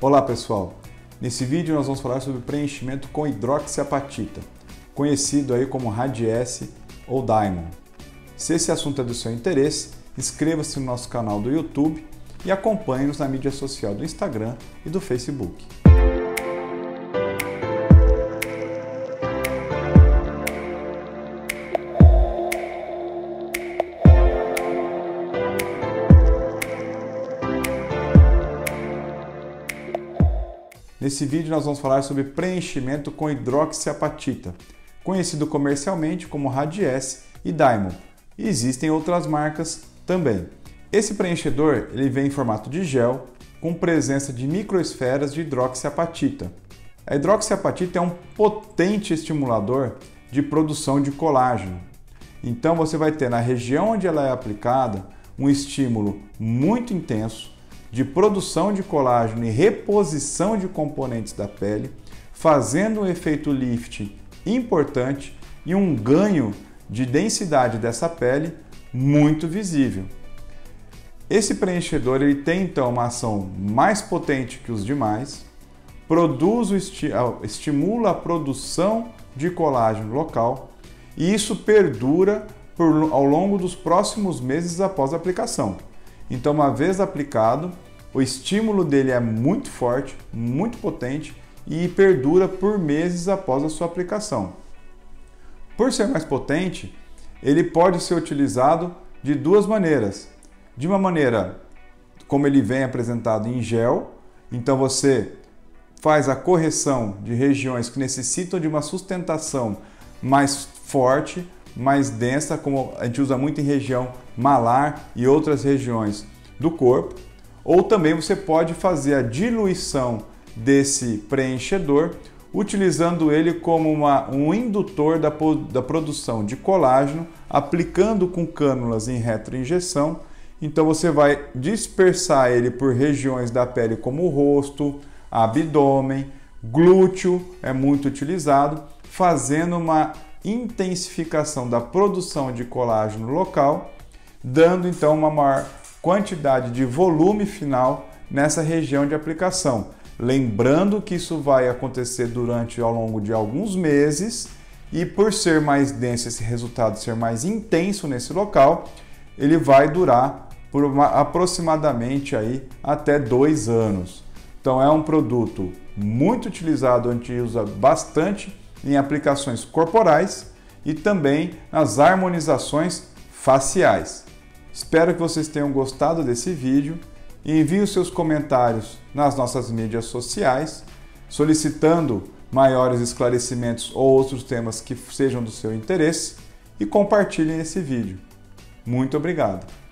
Olá pessoal, nesse vídeo nós vamos falar sobre preenchimento com hidroxiapatita, conhecido aí como Radiesse ou Diamond. Se esse assunto é do seu interesse, inscreva-se no nosso canal do YouTube e acompanhe-nos na mídia social do Instagram e do Facebook. Nesse vídeo nós vamos falar sobre preenchimento com hidroxiapatita, conhecido comercialmente como Radiesse e Diamond. E existem outras marcas também. Esse preenchedor ele vem em formato de gel com presença de microesferas de hidroxiapatita. A hidroxiapatita é um potente estimulador de produção de colágeno. Então você vai ter na região onde ela é aplicada um estímulo muito intenso de produção de colágeno e reposição de componentes da pele, fazendo um efeito lift importante e um ganho de densidade dessa pele muito visível. Esse preenchedor ele tem então uma ação mais potente que os demais, produz esti estimula a produção de colágeno local e isso perdura por, ao longo dos próximos meses após a aplicação. Então, uma vez aplicado, o estímulo dele é muito forte, muito potente e perdura por meses após a sua aplicação. Por ser mais potente, ele pode ser utilizado de duas maneiras. De uma maneira como ele vem apresentado em gel, então você faz a correção de regiões que necessitam de uma sustentação mais forte, mais densa, como a gente usa muito em região malar e outras regiões do corpo, ou também você pode fazer a diluição desse preenchedor utilizando ele como uma, um indutor da, da produção de colágeno, aplicando com cânulas em retroinjeção. Então você vai dispersar ele por regiões da pele como o rosto, abdômen, glúteo é muito utilizado, fazendo uma intensificação da produção de colágeno local, dando então uma maior quantidade de volume final nessa região de aplicação. Lembrando que isso vai acontecer durante ao longo de alguns meses e por ser mais denso esse resultado ser mais intenso nesse local, ele vai durar por uma, aproximadamente aí até dois anos. Então é um produto muito utilizado, a gente usa bastante em aplicações corporais e também nas harmonizações faciais. Espero que vocês tenham gostado desse vídeo envie os seus comentários nas nossas mídias sociais, solicitando maiores esclarecimentos ou outros temas que sejam do seu interesse e compartilhem esse vídeo. Muito obrigado!